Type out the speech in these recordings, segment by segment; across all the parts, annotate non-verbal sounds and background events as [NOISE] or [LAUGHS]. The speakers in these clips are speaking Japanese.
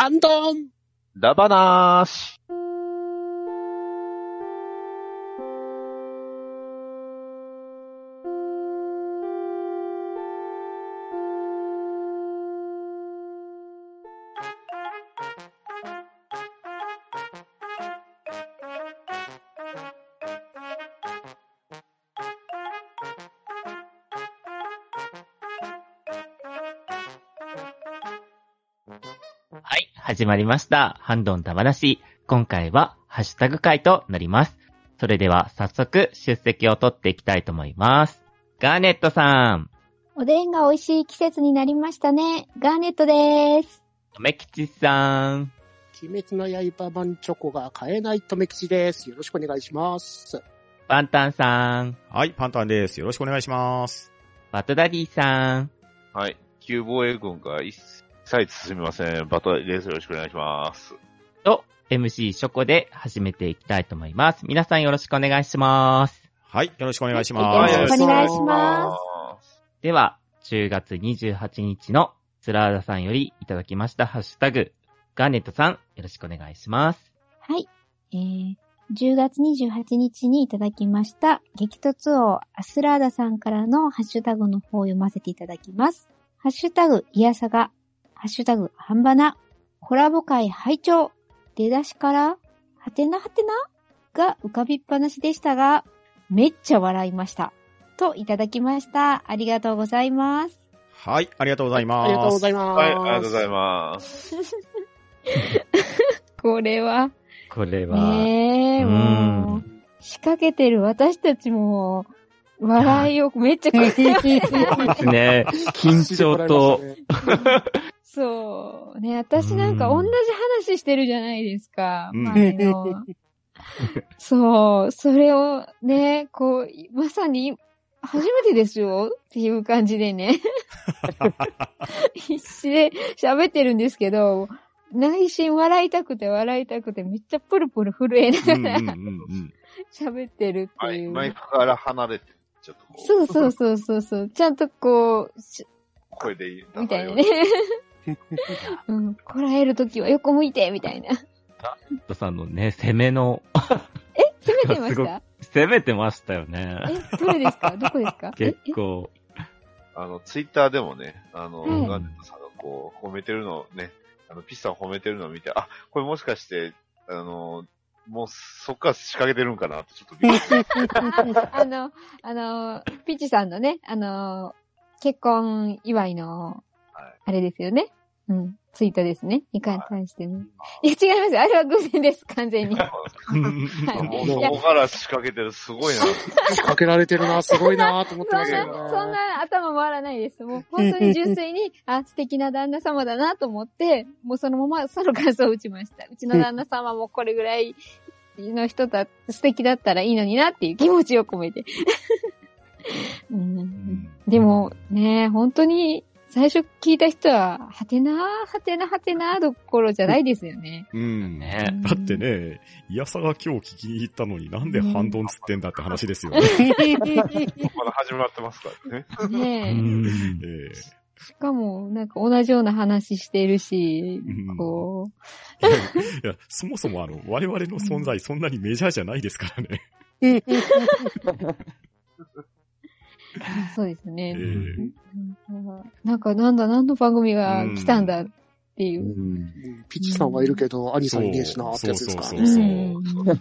ハンドンラバナーシ。始まりました。ハンドンダ話。今回は、ハッシュタグ会となります。それでは、早速、出席を取っていきたいと思います。ガーネットさん、おでんが美味しい季節になりましたね。ガーネットです。とめきちさん、鬼滅の刃版チョコが買えないとめきちです。よろしくお願いします。パンタンさん、はい、パンタンです。よろしくお願いします。バトダディさん、はい。旧防衛軍が一切進みません。バトラです。よろしくお願いします。と、MC ショコで始めていきたいと思います。皆さんよろしくお願いします。はい、よろしくお願いしはます。いよろしくお願いしまでは、10月28日のスラーダさんよりいただきましたハッシュタグ、ガーネットさん、よろしくお願いします。はい。えー、10月28日にいただきました、激突王アスラーダさんからのハッシュタグの方を読ませていただきます。ハッシュタグ、イヤサガ、ハッシュタグ、ハンバナ、コラボ会拝聴出だしから、はてなはてなが浮かびっぱなしでしたが、めっちゃ笑いました。といただきました。ありがとうございます。はい、ありがとうございます。ありがとうございます。はい、ありがとうございます。[LAUGHS] これは、これは、ねえ、うんもう、仕掛けてる私たちも、笑いをめっちゃかけて、[LAUGHS] ですね。緊張と、[LAUGHS] そう。ね、私なんかうん同じ話してるじゃないですか。うん前の。[LAUGHS] そう。それをね、こう、まさに、初めてですよっていう感じでね。[LAUGHS] 必死で喋ってるんですけど、内心笑いたくて笑いたくてめっちゃプルプル震えうんながら。喋ってるってはいい。う。マイクから離れて、ちょっとこう、そうそうそうそうそう。ちゃんとこう、し声でいい。みたいなね。[LAUGHS] うん。こらえるときは横向いて、みたいな。トさんのね、攻めの、攻めてました？攻めてましたよね。え、どれですか？どこですか？え結構、あの、ツイッターでもね、あの、はいガンネットさんがこう、褒めてるのをね、あの、ピッチさん褒めてるのを見て、あ、これもしかして、あの、もうそっから仕掛けてるんかなってちょっとびっ。[LAUGHS] あの、あの、ピッチさんのね、あの、結婚祝いのはい、あれですよね。うん。ツイートですね。に関しての。いや、違います。あれは偶然です。完全に。[LAUGHS] はいもうから仕掛けてる、すごいな。仕掛けられてるな、すごいなと思ってそんな、ましたよね。そんな頭回らないです。もう本当に純粋に、[LAUGHS] あ、素敵な旦那様だなと思って、もうそのままその感想を打ちました。うちの旦那様もこれぐらいの人だ、素敵だったらいいのになっていう気持ちを込めて。うん、でもね、本当に最初聞いた人は、はてなー、はてなはてなーどころじゃないですよね。うん。ね。だってね、イヤサが今日聞きに行ったのになんでハンドンつってんだって話ですよね。[LAUGHS] まだ始まってますからね。ねえうんえしかも、なんか同じような話してるし、うんこえいや、そもそもあの、我々の存在そんなにメジャーじゃないですからね。[LAUGHS] う、[LAUGHS] そうですね。ええうんなんか、なんだ、何の番組が来たんだっていう。うんピッチさんはいるけど、アニさんいねえしなってやつですか？らそうね。そううん [LAUGHS]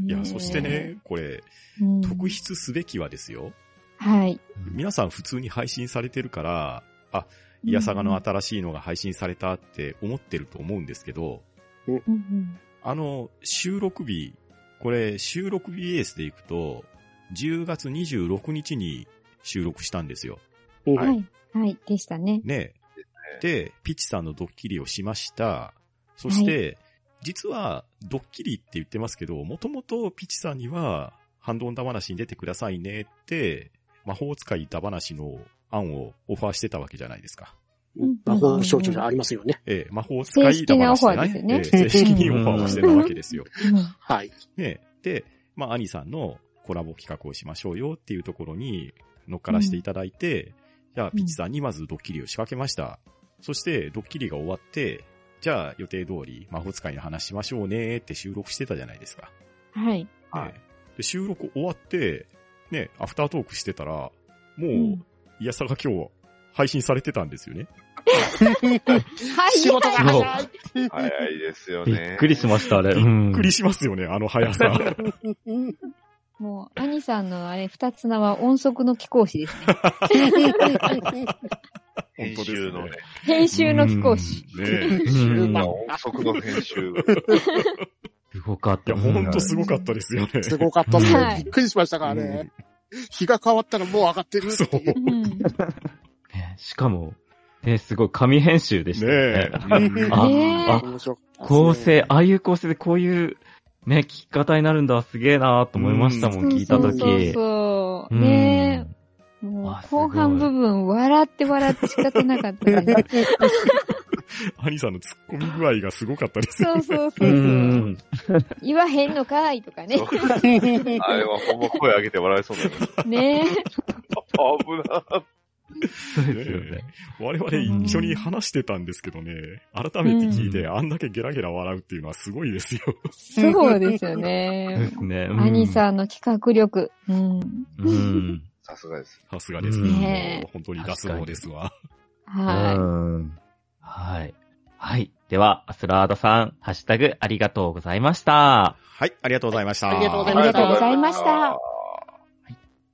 うん。いや、そしてね、これ、うん特筆すべきはですよ。はい。皆さん普通に配信されてるから、あ、イヤサガの新しいのが配信されたって思ってると思うんですけど、うんうんあの、収録日、これ、収録日ベースでいくと、10月26日に収録したんですよ。うんはい。はい。でしたね。ね。で、ピッチさんのドッキリをしました。そして、実は、ドッキリって言ってますけど、もともとピッチさんには、ハンドンダ話に出てくださいねって、魔法使いダ話の案をオファーしてたわけじゃないですか。うん魔法少女じゃありますよね。ええ、魔法使いダ話正式なオファーですよねええ正式にオファーをしてたわけですよ。うんはい。ねで、まあ、アニさんのコラボ企画をしましょうよっていうところに乗っからしていただいて、じゃあ、ピッチさんにまずドッキリを仕掛けました。そして、ドッキリが終わって、じゃあ予定通り魔法使いの話しましょうねって収録してたじゃないですか。はい。はいねで収録終わって、ね、アフタートークしてたら、もう、うんイヤサが今日配信されてたんですよね。はい。仕事が早い。早いですよびね。っくりしました、あれ。びっくりしますよね、あの速さ。[LAUGHS] もう、兄さんのあれ、二つ名は音速の貴公子ですね。編集のね、編集の貴公子。うんねうんまあ音速の編集が。すごかった。いや、ほんとすごかったですよね。すごかったっすね。はいびっくりしましたからね。日が変わったらもう上がってるっていう。しかも、ね、すごい紙編集でしたよね。ねえ。あ構成、ああいう構成でこういう、ね、聞き方になるんだ、すげえなと思いましたもん、聞いたとき。そうそうそう。うんねえ。もう後半部分、笑って笑って仕方なかったです。[LAUGHS] 兄さんの突っ込み具合がすごかったですよそうそううそうそう。ん。言わへんのかいとかね。あれはほんま声上げて笑いそうだよ。ね [LAUGHS] 危な [LAUGHS] そうですよね。我々一緒に話してたんですけどね、改めて聞いて、あんだけゲラゲラ笑うっていうのはすごいですよ。そうですよそうねで。すね。兄さんの企画力。うん。うん。さすがです。さすがですうんね。本当に脱毛ですわ。はうんはい。はい。では、アスラーダさん、ハッシュタグありがとうございました。はい、ありがとうございました。ありがとうございましたりがとうございました。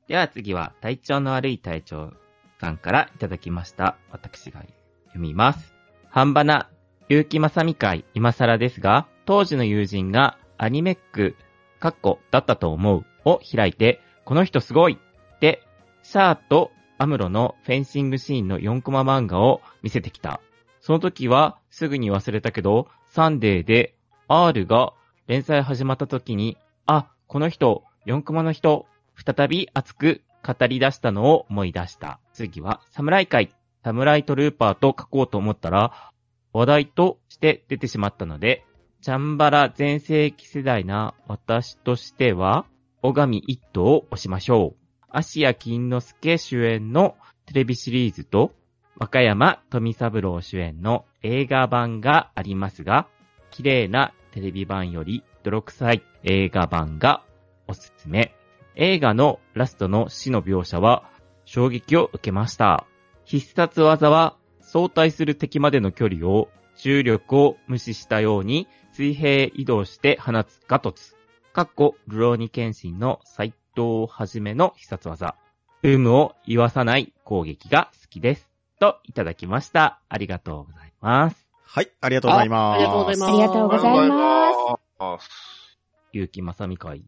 では次は、体調の悪い隊長さんからいただきました。私が読みます。半ばな、結城正美会今更ですが、当時の友人がアニメック、カッコだったと思うを開いて、この人すごいって、シャアとアムロのフェンシングシーンの4コマ漫画を見せてきた。その時はすぐに忘れたけど、サンデーで R が連載始まった時に、あ、この人、4コマの人、再び熱く語り出したのを思い出した。次は、侍会、サムライトルーパーと書こうと思ったら、話題として出てしまったので、チャンバラ全盛期世代な私としては、小神一頭を押しましょう。芦屋金之助主演のテレビシリーズと、和歌山富三郎主演の映画版がありますが、綺麗なテレビ版より泥臭い映画版がおすすめ。映画のラストの死の描写は衝撃を受けました。必殺技は相対する敵までの距離を重力を無視したように水平移動して放つガトツ。かっこ、ルローニケンシンの斎藤はじめの必殺技。有無を言わさない攻撃が好きです。といただきました。ありがとうございます。はい、ありがとうございます。あありがとうございますありがとうございます。す。結城正美会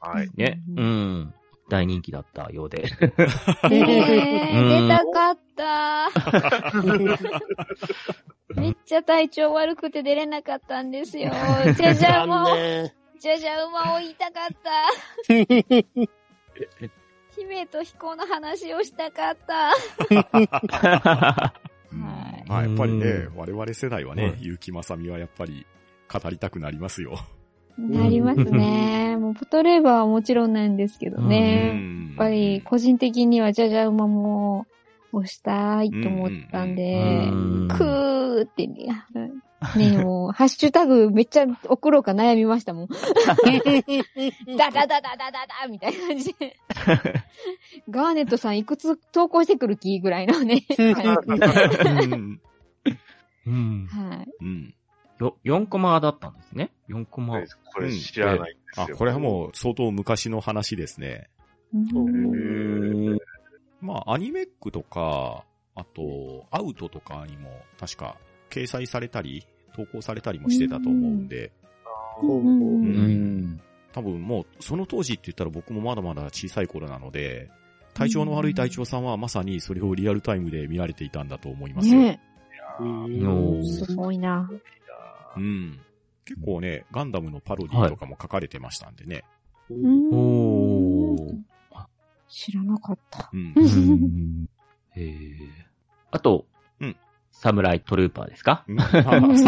はい。ね。ううんん。大人気だったようで。ねえ、うん出たかった。[LAUGHS] めっちゃ体調悪くて出れなかったんですよ。[LAUGHS] じゃじゃも残、念。じゃじゃ馬を言いたかった。え [LAUGHS] 姫と彦の話をしたかった。うんはいまあやっぱりねう、我々世代ははね、い結城正美はやっぱり語りたくなりますよ。なりますね。[LAUGHS] もう、ポトレーバーはもちろんなんですけどうね。んやっぱり、個人的にはじゃじゃ馬も押したいと思ったんで、うんくーってね、ねもう、ハッシュタグめっちゃ送ろうか悩みましたもん。[LAUGHS] ダダダダダダダみたいな感じで。ガーネットさんいくつ投稿してくる気ぐらいのね。[LAUGHS] はい。うんよ、4コマだったんですね。4コマ。これ知らないんですあ、よ。これはもう相当昔の話ですね。うんまあ、アニメックとか、あと、アウトとかにも確か掲載されたり、投稿されたりもしてたと思うんで、ほうんん。多分もう、その当時って言ったら僕もまだまだ小さい頃なので、体調の悪い隊長さんはまさにそれをリアルタイムで見られていたんだと思いますよ。ねすごいな。うん。結構ね、ガンダムのパロディとかも書かれてましたんでね。おー。知らなかった。うん。あと、うんサムライトルーパーですか？まあ、サ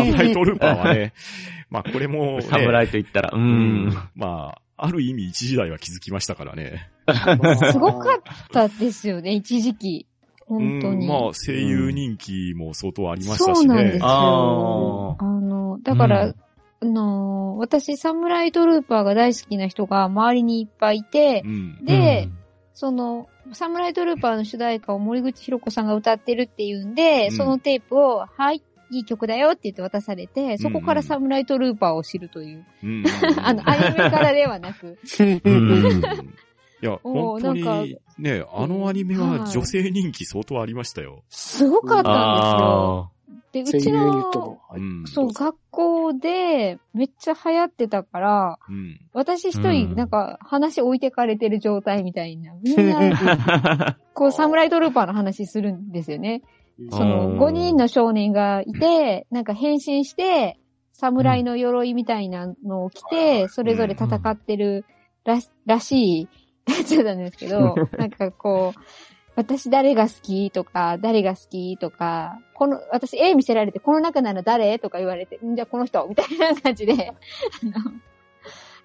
ムライトルーパーはね、[LAUGHS] まあこれも、ね、サムライと言ったら、う。うんん。まあ、ある意味一時代は気づきましたからね。すごかったですよね、一時期。本当に。うん、まあ、声優人気も相当ありましたしねそうなんです。よ。あだから、うんあの、私、サムライトルーパーが大好きな人が周りにいっぱいいてう、ん。で、その、サムライトルーパーの主題歌を森口博子さんが歌ってるっていうんで、うんそのテープを、はい、いい曲だよって言って渡されて、そこからサムライトルーパーを知るという。うん。[LAUGHS] あの、アニメからではなく。うんうんいや、おー本当なんに、ね、あのアニメは女性人気相当ありましたよ。すごかったんあですよ。で、うちのの、、はいうん。そう、学校でめっちゃ流行ってたから、うん。私一人、うんなんか、話置いてかれてる状態みたいな。みんな、あ。[LAUGHS] こう、サムライトルーパーの話するんですよね。その、うん5人の少年がいて、なんか変身して、侍の鎧みたいなのを着て、それぞれ戦ってるらしらしい、やつなんですけど、なんかこう、私誰が好きとか、誰が好きとか、この、私絵見せられて、この中なら誰とか言われて、んじゃあこの人みたいな感じで、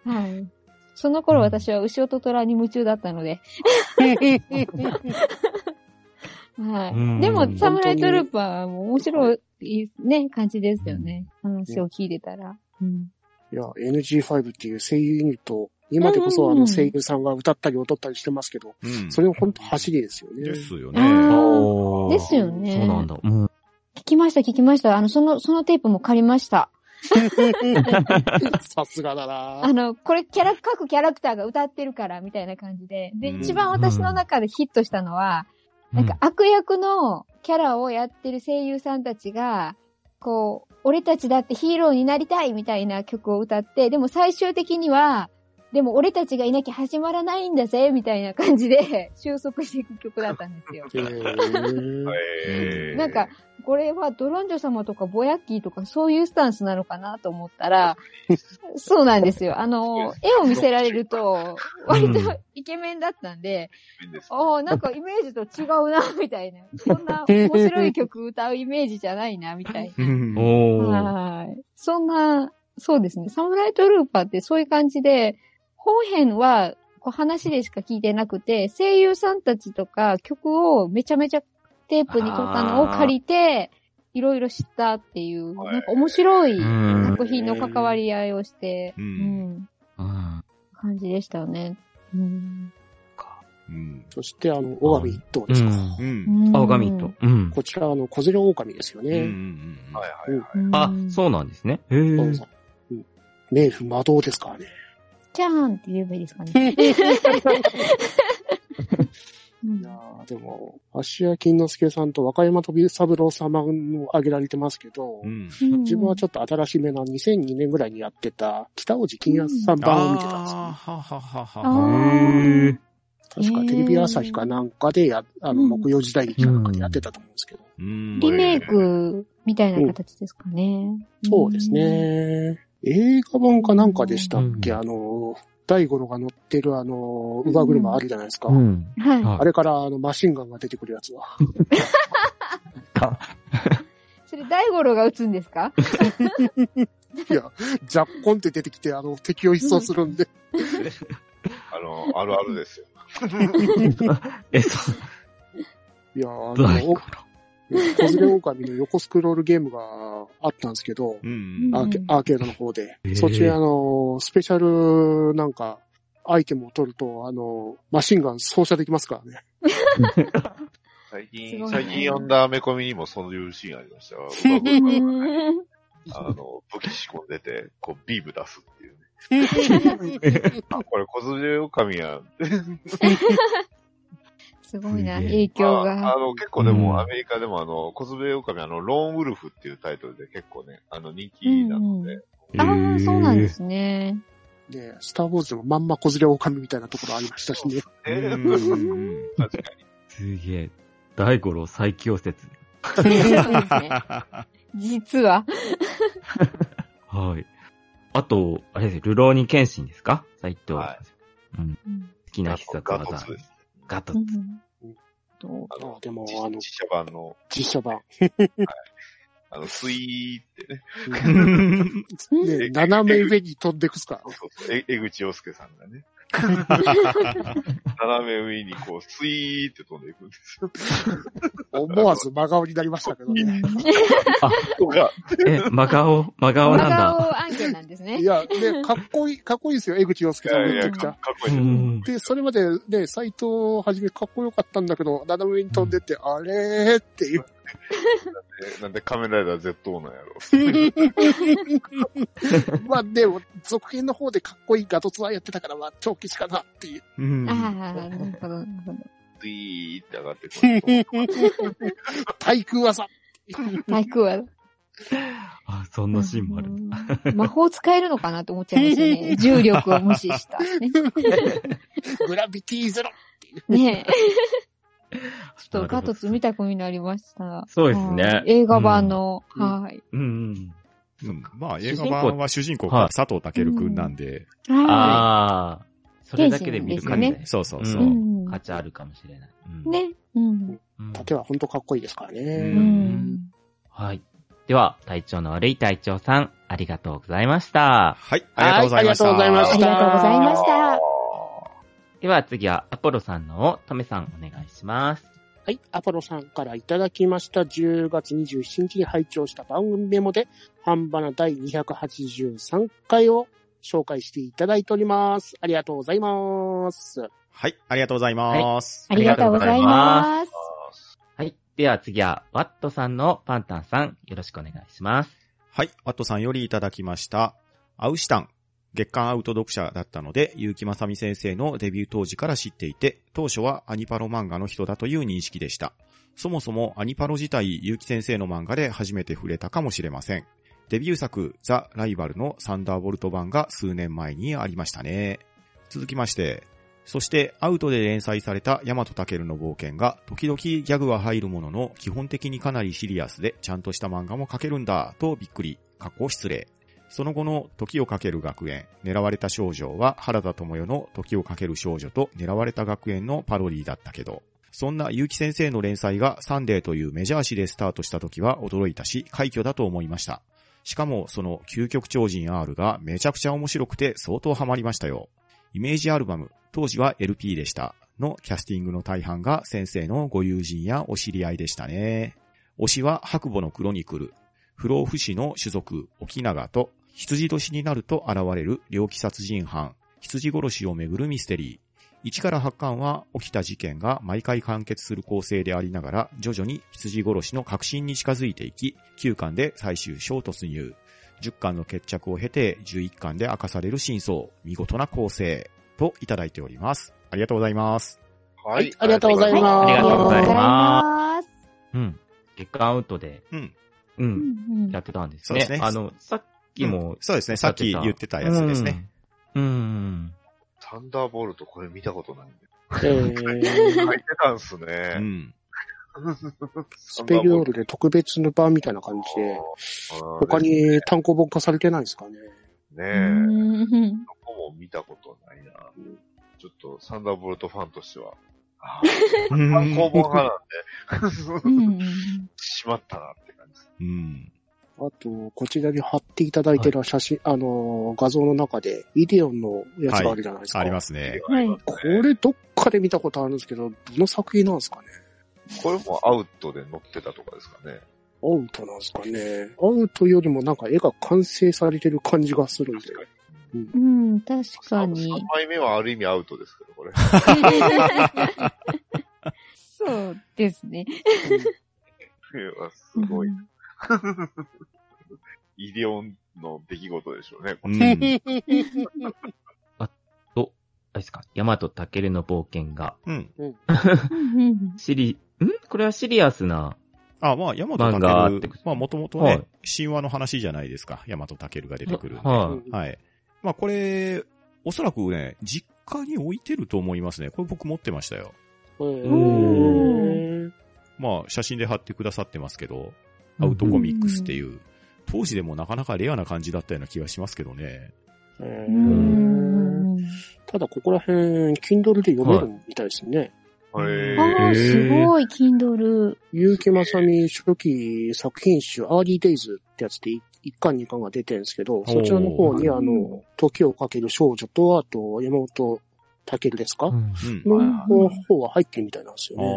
あのはい。その頃私は牛音虎に夢中だったので、はい。うんでも、サムライトルーパーも面白いね、感じですよね。話を聞いてたら。うん。いや、NG5 っていう声優ユニット、今でこそあうんうんうんの声優さんが歌ったり踊ったりしてますけど、うん。それは本当走りですよね。ですよね。ですよねそうなんだ。うん。聞きました、聞きました。あの、その、そのテープも借りました。[LAUGHS] さすがだなあの、これキャラ、各キャラクターが歌ってるから、みたいな感じで。で、うん一番私の中でヒットしたのは、なんか悪役のキャラをやってる声優さんたちが、こう、俺たちだってヒーローになりたいみたいな曲を歌って、でも最終的には、でも俺たちがいなきゃ始まらないんだぜ、みたいな感じで [LAUGHS] 収束していく曲だったんですよ。なんか、これはドロンジョ様とかボヤッキーとかそういうスタンスなのかなと思ったら、[LAUGHS] そうなんですよ。あの、[LAUGHS] 絵を見せられると、割とイケメンだったんで、ああ、なんかイメージと違うな、みたいな。そんな面白い曲歌うイメージじゃないな、みたいな。ー。はい。そんな、そうですね。サムライトルーパーってそういう感じで、本編はこう話でしか聞いてなくて、声優さんたちとか曲をめちゃめちゃテープに撮ったのを借りて、いろいろ知ったっていう、はいなんか面白いうん作品の関わり合いをして、ううんん、うん感じでしたよね。うん。うん。そして、あの、大神一頭ですか？う。うんん青髪と。うん。こちら、あの、小連れ狼ですようん。うね。ん。はいはいはい。うんあ、そうなんですね。へえ。そうそううん冥府魔導ですからね。じゃーんって言えばいいですかね。う [LAUGHS] んいやーでも、芦屋金之助さんと若山飛三郎様も挙げられてますけど、うん。自分はちょっと新しめな2002年ぐらいにやってた北尾路金安さん版を見てたんですよ、ね。あーはははあは。確かテレビ朝日かなんかでや、あの、うん木曜時代劇かなんかでやってたと思うんですけど。うんリメイクみたいな形ですかね。そうですね。映画版かなんかでしたっけ、うんあの、大五郎が乗ってるあの、乳母車あるじゃないですか。うん。うん。はい。はいあれからあの、マシンガンが出てくるやつは。[LAUGHS] [LAUGHS] それ大五郎が撃つんですか？いや、ジャッコンって出てきて、あの、敵を一掃するんで。[LAUGHS] あの、あるあるですよ。え、そう。いや、あ大の、小連れ狼の横スクロールゲームがあったんですけど、うん。アーケアーケードの方でへ。ーそっちであの、スペシャルなんか、アイテムを取ると、あの、マシンガン操作できますからね。最近、ね最近読んだアメコミにもそういうシーンありましたよ。うんあの、武器仕込んでて、こう、ビーム出すっていうね。[LAUGHS] あ、これ小連れ狼やん。すごいな、影響まあ、があ。の、結構でも、うんアメリカでもあの、小連れ狼あの、ローンウルフっていうタイトルで結構ね、あの、人気なので、ああ、そうなんで。すね。で、スターウォーズでもまんま小連れ狼みたいなところありましたしね。えうんーうん確かに。すげえ。大五郎最強説。そうですね。[LAUGHS] 実は。はい。あと、あれですルローニケンシンですか？斎藤。はうん。うん好きな必殺ガト技ツ。です。ガトツ。うん。どあのあ、でも実あの実写版の、実写版。あの、スイーってね、[LAUGHS] で、斜め上に飛んでくすか？らね。そうそう。え江口洋介さんがね、[LAUGHS] 斜め上にこう、スイーって飛んでいくんですよ。[LAUGHS] 思わず真顔になりましたけどね。とか、え、真顔、真顔なん真だ。顔案件なんですねい。や、ね、かっこいい、かっこいいですよ、江口洋介さんめちゃくちゃ。かかっこういい。で、それまでね、斎藤はじめかっこよかったんだけど、斜め上に飛んでって、あれーっていう。[LAUGHS] えなんで仮面ライダー Z なんやろ。[LAUGHS] まあでも、続編の方でかっこいいガトツはやってたから、まあ、長期しかなっていう。うんああ、なるほど、なるほど。スイーって上がってくる。[LAUGHS] 対空技。体育は。あ、そんなシーンもある。る。魔法使えるのかなと思っちゃいますよね。重力を無視した。ねグラビティゼロ。ねえ。[LAUGHS] ちょっとガトツ見たくなりました。そうですねはい映画版の、うんはい。うんうん。うんまあ、映画版は主人公が佐藤健くんなんで、はああ、それだけで見る感じ原で。そうそうそう価値あるかもしれない。うんね。うん。うん竹は本当かっこいいですからうね。うんん。はい。では、体調の悪い隊長さん、ありがとうございました。はい、ありがとうございました。はいありがとうございましありがとうございました。では次は、アポロさんのを、トメさんお願いします。はい。アポロさんからいただきました。10月27日に拝聴した番組メモで、半ばな第283回を紹介していただいております。ありがとうございます。はい、ありがとうございます。ありがとうございます。はい。では次は、ワットさんのパンタンさん、よろしくお願いします。はい、ワットさんよりいただきました。アウシタン。月刊アウト読者だったので、結城正美先生のデビュー当時から知っていて、当初はアニパロ漫画の人だという認識でした。そもそもアニパロ自体、結城先生の漫画で初めて触れたかもしれません。デビュー作、ザ・ライバルのサンダーボルト版が数年前にありましたね。続きまして、そしてアウトで連載されたヤマトタケルの冒険が時々ギャグは入るものの基本的にかなりシリアスでちゃんとした漫画も描けるんだとびっくり、過去失礼。その後の時をかける学園、狙われた少女は原田智代の時をかける少女と狙われた学園のパロディだったけど、そんな結城先生の連載がサンデーというメジャー誌でスタートした時は驚いたし、快挙だと思いました。しかもその究極超人 R がめちゃくちゃ面白くて相当ハマりましたよ。イメージアルバム、当時は LP でした。のキャスティングの大半が先生のご友人やお知り合いでしたね。推しは白母のクロニクル、不老不死の種族、沖永と、羊年になると現れる猟奇殺人犯、羊殺しをめぐるミステリー。1から8巻は起きた事件が毎回完結する構成でありながら、徐々に羊殺しの確信に近づいていき、9巻で最終章突入。10巻の決着を経て、11巻で明かされる真相、見事な構成、といただいております。ありがとうございます。ははいありがとうございますありがとうございまます。うん。月間アウトで、うん。う、うんんやってたんですそうですね。ねあの、さっきも、そうですね。さっき言ってたやつですね。うん。うん。サンダーボルトこれ見たことないん。で。えー、書いてたん。すうね。ん。スペリオールで特別の版みたいな感じで、他ねに単行本化されてないん。ですかね。え、うん。どこも見たことないな。ちょっとサンダーボルトファンとしては、あうん。単行本派なん。で、うん。しまったなって感じです。うん。あと、こちらに貼っていただいてる写真、あの、画像の中で、イデオンのやつがあるじゃないですか。ありますね。はい。これどっかで見たことあるんですけど、どの作品なんですかね？これもアウトで載ってたとかですかね。アウトなんですかねアウトよりもなんか絵が完成されてる感じがするんで。うん、確かに。3枚目はある意味アウトですけど、これ。[LAUGHS] そうですね。[LAUGHS] すごい。イデオンの出来事でしょうね。こうれん。と、あれですか、ヤマトタケルの冒険が、うん。うんシリ、ん？これはシリアスな、あ、まあ、ヤマトタケル、まあ、もともとはいね、神話の話じゃないですか。ヤマトタケルが出てくるんで。ははい。まあ、これ、おそらくね、実家に置いてると思いますね。これ僕持ってましたよ。まあ、写真で貼ってくださってますけど、アウトコミックスっていう、当時でもなかなかレアな感じだったような気がしますけどね。へうーんただ、ここら辺、Kindle で読めるみたいですね。へああ、ーすごい、Kindle。結城正美初期作品集、 Early Days ってやつで1巻2巻が出てるんですけど、そちらの方にあの、時をかける少女と、あと、山本たけるですか、うんうん。の方は入ってるみたいなんですよああ、ね。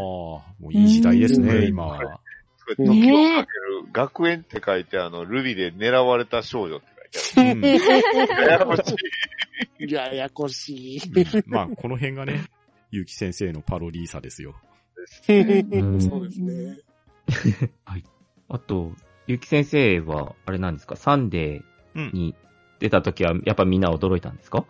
もういい時代ですうね、ん今は。すごい、時をかける、学園って書いて、あの、ルビで狙われた少女って書いてうんある。ややこしい。ややこしい。まあ、この辺がね、ゆき先生のパロディーさですよ。んそうですね。あと、ゆき先生は、あれなんですか、サンデうんー。に出た時は、やっぱみんな驚いたんですか？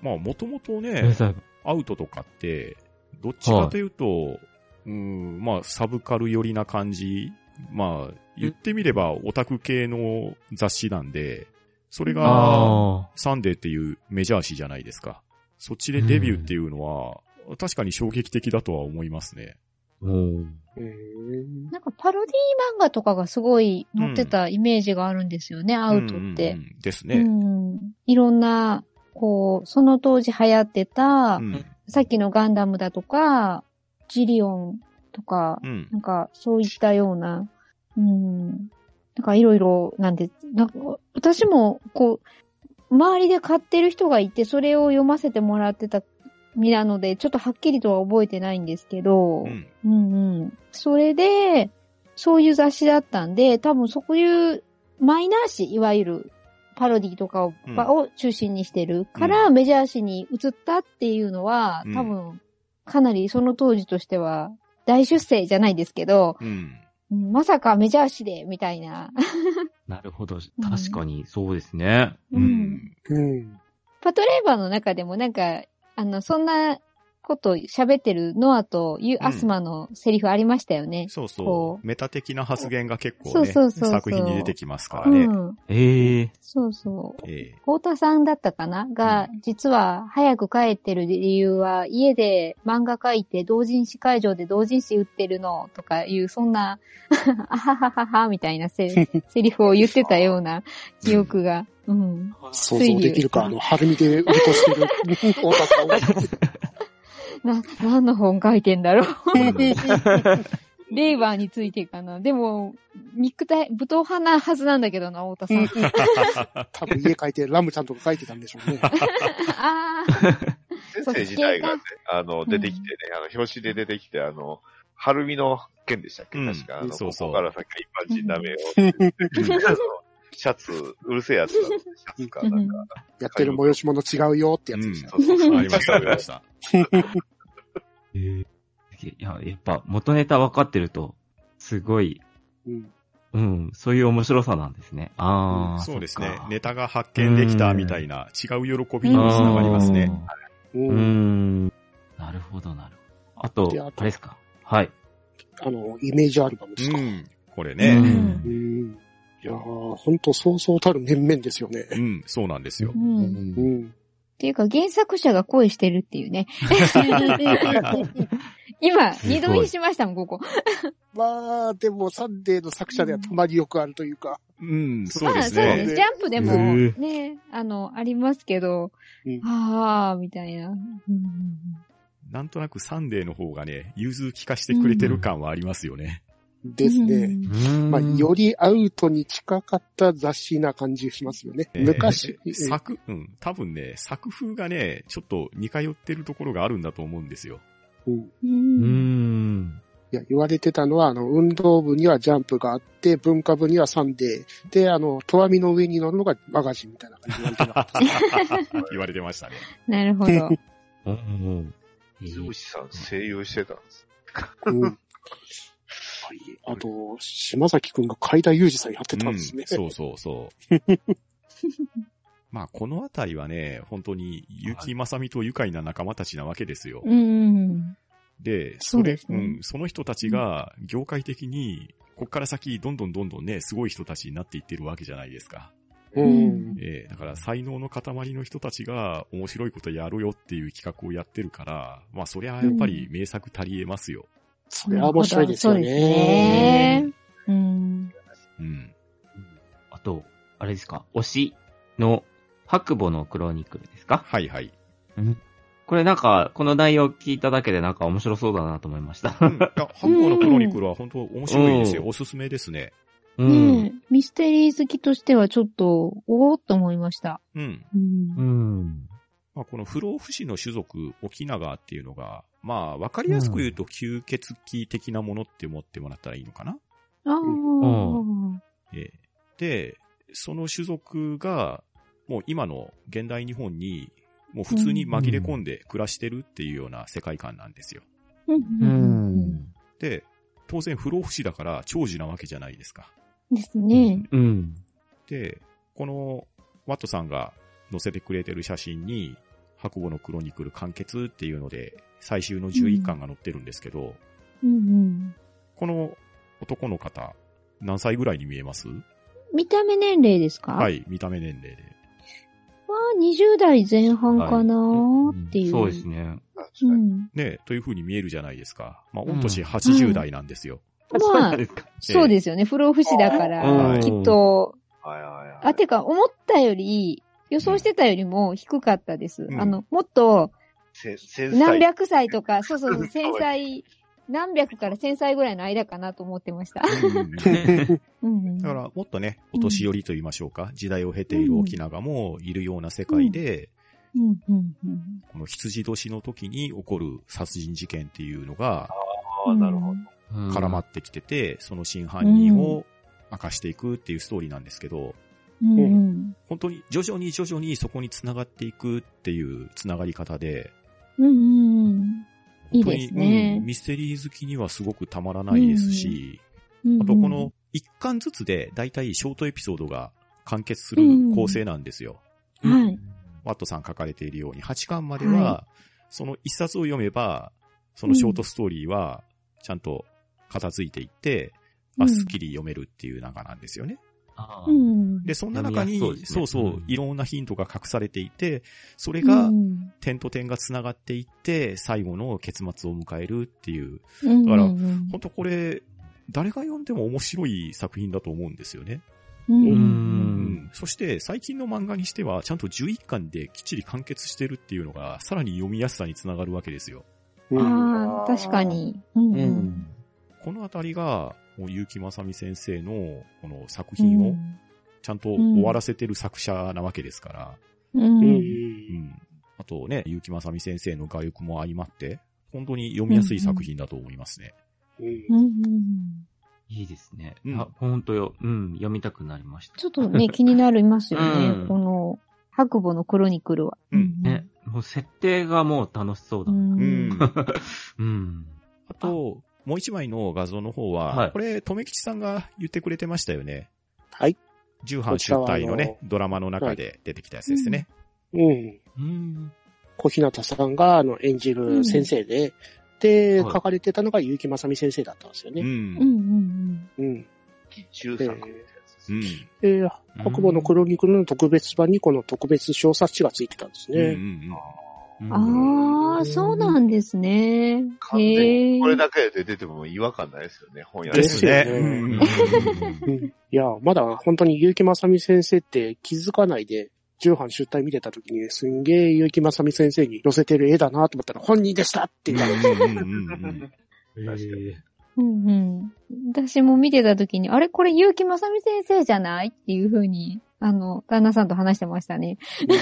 まあ、もともとね、[LAUGHS] アウトとかって、どっちかというと、うん、まあ、サブカル寄りな感じ。まあ、言ってみればオタク系の雑誌なんで、それが、あサンデーっていうメジャー誌じゃないですか。そっちでデビューっていうのは、確かに衝撃的だとは思いますね。なんかパロディ漫画とかがすごい載ってたイメージがあるんですよね、アウトってうん。うんうんですうね。ん。いろんな、こう、その当時流行ってた、うん。さっきのガンダムだとか、ジリオンとか、うん。なんかそういったような、うん。なんかいろいろなんで、なんか私もこう、周りで買ってる人がいて、それを読ませてもらってた身なので、ちょっとはっきりとは覚えてないんですけど、うん。うんうん。それで、そういう雑誌だったんで、多分そういうマイナー誌、いわゆるパロディとかを,、うんを中心にしてるから、メジャー誌に移ったっていうのは、うん多分、かなりその当時としては、大出世じゃないですけど、うん。うんまさかメジャー誌で、みたいな。なるほど。確かに、そうですね。ううんん。うん。パトレーバーの中でもなんか、あの、そんなこと喋ってるノアというアスマのセリフありましたよね。そうこそう。メタ的な発言が結構そうね、そうそうそう作品に出てきますからね。うん。ええそうそう。ええ太田さんだったかな？が、実は早く帰ってる理由は、家で漫画描いて同人誌会場で同人誌売ってるのとかいう、そんな、あははははみたいなセ [LAUGHS] セリフを言ってたような記憶が。うん。想像できるか、あの、春見で売りとしてる太田さんを。な、何の本書いてんだろう。うんレーバーについてかな。でも、肉体、武闘派なはずなんだけどな、太田さん。多分家帰ってラムちゃんとか書いてたんでしょうね。ああ。先生自体がねあの、出てきてね、あの、表紙で出てきて、あの、春見の件でしたっけ？うん確か、あの、そうそうここから先は一般人ダメを。あのシャツ、うるせえやつだシャツか、なんか。やってる催し物違うよってやつでした。そうそうそう。ありました、ありました。[LAUGHS] ええいや、やっぱ元ネタ分かってると、すごい、うんうん、そういう面白さなんですね。ああ。そうですねネタが発見できたみたいな違う喜びにもつながりますね。ううん。うんん。なるほど、なるほど。あと、であとあれですか？はい。あの、イメージアルバムですか？うん。これうね。うんん。いやー、ほんとそうそうたる面々ですよね。うん、そうなんですよう。。うんん。っていうか原作者が恋してるっていうね。[LAUGHS] 今、二度見しましたもん、ここ。[LAUGHS] まあ、でもサンデーの作者ではたまによくあるというか。うん、そうまあ、ですそうです。ね。ジャンプでもね、あの、ありますけど、うんあー、みたいな。うんなんとなくサンデーの方がね、融通聞かしてくれてる感はありますよね。ですね。うんまあ、よりアウトに近かった雑誌な感じしますよね。えー昔。作、うん、多分ね、作風がね、ちょっと似通ってるところがあるんだと思うんですよ。うんううんん。いや、言われてたのは、あの、運動部にはジャンプがあって、文化部にはサンデー。で、あの、とわみの上に乗るのがマガジンみたいな感じで言われてなかった。[LAUGHS] 言われてましたね。なるほど。[LAUGHS] うん。水虫さん声優してたんです。うん。はい。あと、島崎くんが海田裕二さんやってたんですね。うん、そうそうそう。[LAUGHS] まあ、このあたりはね、本当に、結城正美と愉快な仲間たちなわけですよ。うん。で、そそうれ、ですねうん、その人たちが、業界的に、こっから先、どんどんどんどんね、すごい人たちになっていってるわけじゃないですか。うん。ええだから才能の塊の人たちが面白いことやろうよっていう企画をやってるから、まあそりゃやっぱり名作足り得ますよ。それは面白いですよそうですね。ね。うん。うん。あと、あれですか？推しの白母のクロニクルですか？はいはい。うん。これなんか、この内容聞いただけでなんか面白そうだなと思いました。うん。いや、ハンコのクロニクルは本当面白いですよ。うんおすすめですね。うん。ねえミステリー好きとしてはちょっと、おーっと思いました。うん。うんうん。まあ、この不老不死の種族、沖永っていうのが、まあ、わかりやすく言うと吸血鬼的なものって思ってもらったらいいのかな？ああ、ええで、その種族が、もう今の現代日本に、もう普通に紛れ込んで暮らしてるっていうような世界観なんですよ。うんううんうんで、当然不老不死だから長寿なわけじゃないですか。ですね。うん。で、このワットさんが載せてくれてる写真に、白母のクロニクル完結っていうので、最終の11巻が載ってるんですけど、うんうん。この男の方、何歳ぐらいに見えます？見た目年齢ですか？。はいい、見た目年齢で。は20代前半かなーっていう。そうですね。ね、という風に見えるじゃないですか。まあ、うん御年80代なんですよ。まあ、ですか？そうですよね。不老不死だから、うんきっと、はいはいはい。あ、てか、思ったより、予想してたよりも低かったです。うんあの、もっと、何百歳とか、[LAUGHS] そうそうそう、千歳、何百から千歳ぐらいの間かなと思ってました。うんうん。[LAUGHS] だから、もっとね、お年寄りと言いましょうか、時代を経ている沖縄もいるような世界で、うん、うん、うん。この羊年の時に起こる殺人事件っていうのがああ、なるほど。絡まってきてて、その真犯人を明かしていくっていうストーリーなんですけど、うん。うん。本当に徐々に徐々にそこに繋がっていくっていう繋がり方で、うん、うん。いい本当にですねうんミステリー好きにはすごくたまらないですし、うんあとこの一巻ずつでだいたいショートエピソードが完結する構成なんですよ。はい。ワットさん書かれているように、8巻までは、はその一冊を読めば、そのショートストーリーは、ちゃんと片付いていって、うんあ、スッキリ読めるっていう中なんですよね。で、そんな中に、そうそういろんなヒントが隠されていて、それがうん点と点が繋がっていって、最後の結末を迎えるっていう、うん、だからうん本当これ、誰が読んでも面白い作品だと思うんですよね。そして、最近の漫画にしては、ちゃんと11巻できっちり完結してるっていうのが、さらに読みやすさにつながるわけですよ。ああ、確かに。うん。ううん。ん。このあたりが、もう結城正美先生の、この作品を、ちゃんと終わらせてる作者なわけですから、うん。ううん。うん。あとね、結城正美先生の画力も相まって、本当に読みやすい作品だと思いますね。うんうん。いいですね。うんあ、ほんとよ。うん、読みたくなりました。ちょっとね、気になりますよね。うんこの、白母のクロニクルは。うんね。もう設定がもう楽しそうだ。う。うん。うんん。うん。あと、もう一枚の画像の方は、はいこれ、とめきちさんが言ってくれてましたよね。はい。重版出体のこちらはね、ドラマの中で出てきたやつですね。うん。うん。小日向さんが、あの、演じる先生で、で、はい書かれてたのが結城正美先生だったんですよね。うん。うんうんうん。うね。ん。で、白母のクロニクルの特別版にこの特別小冊子がついてたんですうんうんね。うんああ、そうなんですね。完全。にこれだけで出ても違和感ないですよね、本屋でですね。いや、まだ本当に結城正美先生って気づかないで、重版出体見てた時に、すんげえ結城正美先生に載せてる絵だなと思ったら、本人でしたって言ったら、うんうんうん確かに。うんうん。私も見てた時に、あれこれ結城正美先生じゃないっていう風に、あの、旦那さんと話してましたね。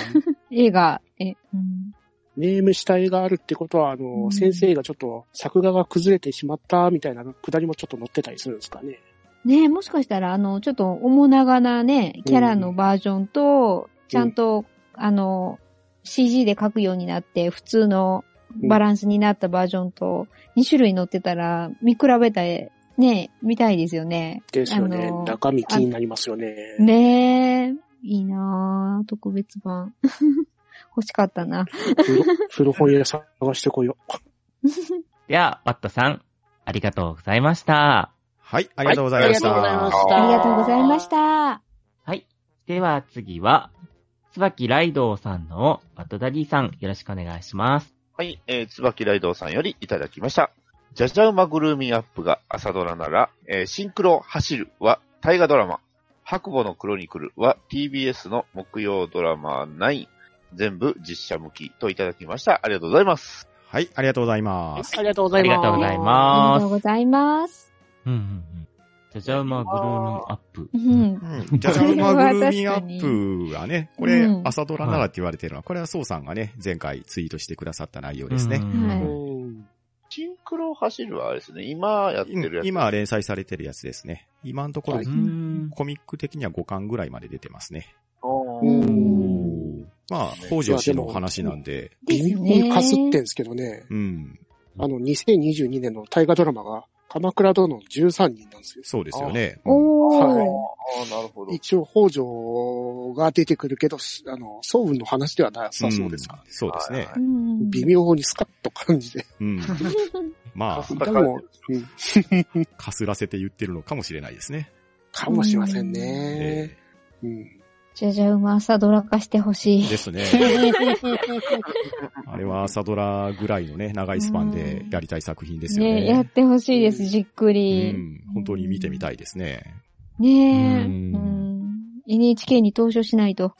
[LAUGHS] 映画、え、うん。ネームした絵があるってことは、あの、うん先生がちょっと作画が崩れてしまったみたいなくだりもちょっと載ってたりするんですかね。ねえ、もしかしたら、あの、ちょっと面長なね、キャラのバージョンと、ちゃんと、あの、CG で描くようになって、普通のバランスになったバージョンと、2種類載ってたら、見比べたね、見たいですよね。ですよね。中身気になりますよね。ねえ、いいなぁ、特別版。欲しかったな。古古本屋探してこよう。[LAUGHS] では、ワットさん、ありがとうございました。はい、ありがとうございました。はいありがとうございましたありがとうございました。はい。では次は、椿ライドウさんのバトダディさん、よろしくお願いします。はい、えー、椿ライドウさんよりいただきました。ジャジャウマグルーミンアップが朝ドラなら、えーシンクロ走るは大河ドラマ。白母のクロニクルは TBS の木曜ドラマ9。全部実写向きといただきました。ありがとうございます。はい、ありがとうございます。ありがとうございます。ありがとうございありますがとうございます。うんうんうん。じゃじゃ馬グルーミーアップ。うん。うん。じゃじゃ馬グルーミーアップはね、これうん、朝ドラならって言われてるのは、これは宋さんがね、前回ツイートしてくださった内容ですね。うんはいうんシンクロ走るはあれですね。今やってるやつ。今連載されてるやつですね。今のところコミック的には5巻ぐらいまで出てますね。おーうんまあ、北条氏の話なんで、微妙。にかすってんですけどね、うん。あの、2022年の大河ドラマが、鎌倉殿の13人なんですよ。そうですよね。おはいー。ああ、なるほど。一応、北条が出てくるけど、あの、総雲の話ではなさそうですから、んそうですねは。うん微妙にスカッと感じで。うん。まあ、でも、うん、かすらせて言ってるのかもしれないですね。かもしれませんえね。うん。じゃじゃ馬朝ドラ化してほしい。ですね。[LAUGHS] あれは朝ドラぐらいのね、長いスパンでやりたい作品ですよね。ねやってほしいです、じっくうり。ん。本当に見てみたいですね。ねえ。ううんん NHK に投書しないと。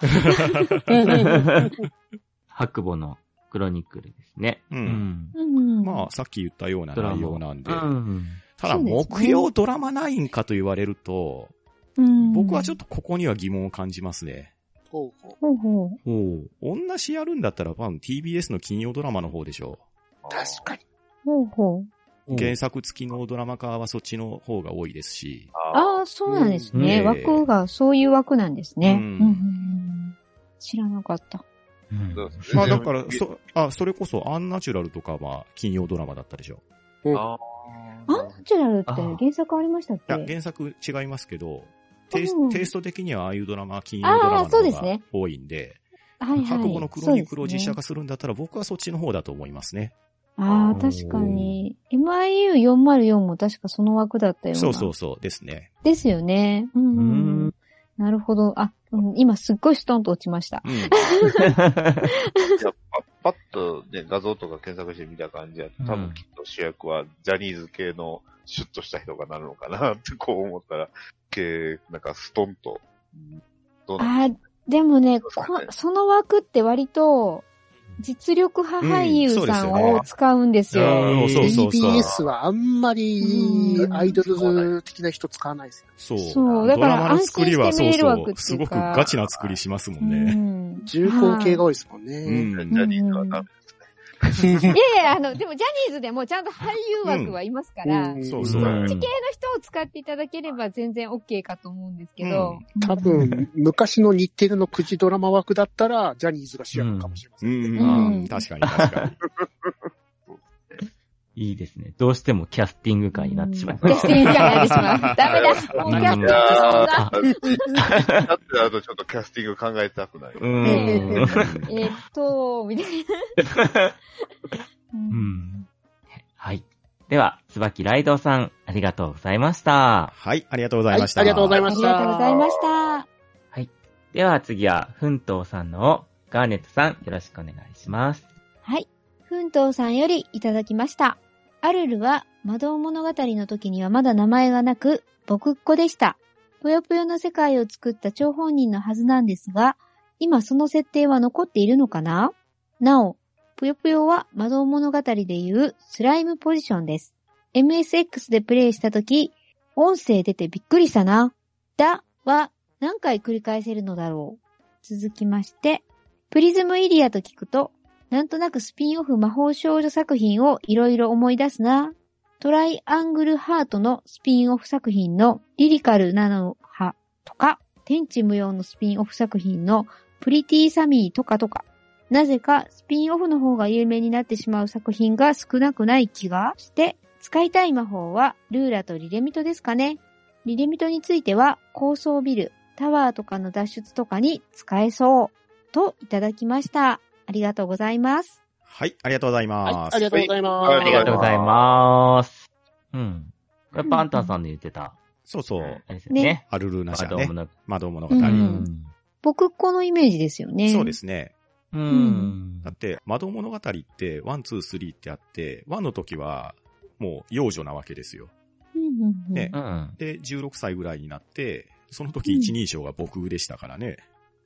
白母のクロニクルですね。うんうんまあ、さっき言ったような内容なんで。うん。ただ、木曜ドラマ9かと言われると、うん僕はちょっとここには疑問を感じますね。ほうほうほうほう。ほう。同じやるんだったら、まあ TBS の金曜ドラマの方でしょ確かに。ほうほう。う。原作付きのドラマ化はそっちの方が多いですし。ああ、そうなんですね。うん枠が、そういう枠なんですね。うん知らなかった。うんまあだから、そ、あ、それこそアンナチュラルとかは金曜ドラマだったでしょ。あアンナチュラルってあ原作ありましたっいや、け原作違いますけど、テイスうんテイスト的にはああいうドラマ、金曜ドラマあの方がーそうですね多いんで、はいはい。白母のクロニクルを実写化するんだったら僕はそっちの方だと思いますね。ああ、確かに。MIU404 も確かその枠だったような。そうそうそうですね。ですよね。うんうんうん。なるほど。あ、うん今すっごいストンと落ちました。うん。[LAUGHS] いやパパッとね、画像とか検索してみた感じやと、多うん分きっと主役はジャニーズ系のシュッとした人がなるのかなってこう思ったら、系、なんかストンと、うんどうなんあーでもねねこその枠って割と、実力派俳優うんさんを使うんですよ。うんそうそうそう。TBS はあんまりうんアイドル的な人使わないですよ。そう。そうだからドラマの作りは安心してそうそう。見れる枠っていうかすごくガチな作りしますもんうね。ん重厚系が多いですもんうね。ん。ジャニーズはダメ。いやいや、あの、でもジャニーズでもちゃんと俳優枠はいますから、うんそうそう。うん系の人を使っていただければ全然 OK かと思うんですけど。多分、昔の日テレの9時ドラマ枠だったら、ジャニーズが主役かもしれませ。うんん、うん確かに確かに。[LAUGHS] いいですね。どうしてもキャスティング会になってしまいキャスティングからやってしまう。[LAUGHS] ダメだ。もうキャスティングそんな。だってあとちょっとキャスティング考えたくない。うん。えーっと、みたいな。ううんん。はい。では、椿ライドウさん、ありがとうございました。はい、ありがとうございました。はいありがとうございまありしたがとうございました。では次は、奮闘さんのを、ガーネットさん、よろしくお願いします。奮闘さんよりいただきました。アルルは魔導物語の時にはまだ名前がなく、僕っ子でした。ぷよぷよの世界を作った張本人のはずなんですが、今その設定は残っているのかな？なお、ぷよぷよは魔導物語でいうスライムポジションです。MSX でプレイした時、音声出てびっくりしたな。だは何回繰り返せるのだろう。続きまして、プリズムイリアと聞くと、なんとなくスピンオフ魔法少女作品をいろいろ思い出すな。トライアングルハートのスピンオフ作品のリリカルなのはとか、天地無用のスピンオフ作品のプリティサミーとかとか、なぜかスピンオフの方が有名になってしまう作品が少なくない気がして、使いたい魔法はルーラとリレミトですかね。リレミトについては高層ビル、タワーとかの脱出とかに使えそう。といただきました。ありがとうございます。はい、ありがとうございはいま、す。ありがとうございます。はいありがとうございます。うん。これパンタンさんで言ってた、そうそう。ね。アルルーナま社ね。魔導物語。僕っ子のイメージですよね。そうですね。うんだ。って、魔導物語って、 one、two、three ってあって、 one の時は、もう幼女なわけですよ。うんうんうん。ねうん。で、16歳ぐらいになって、その時一人称が僕でしたからね。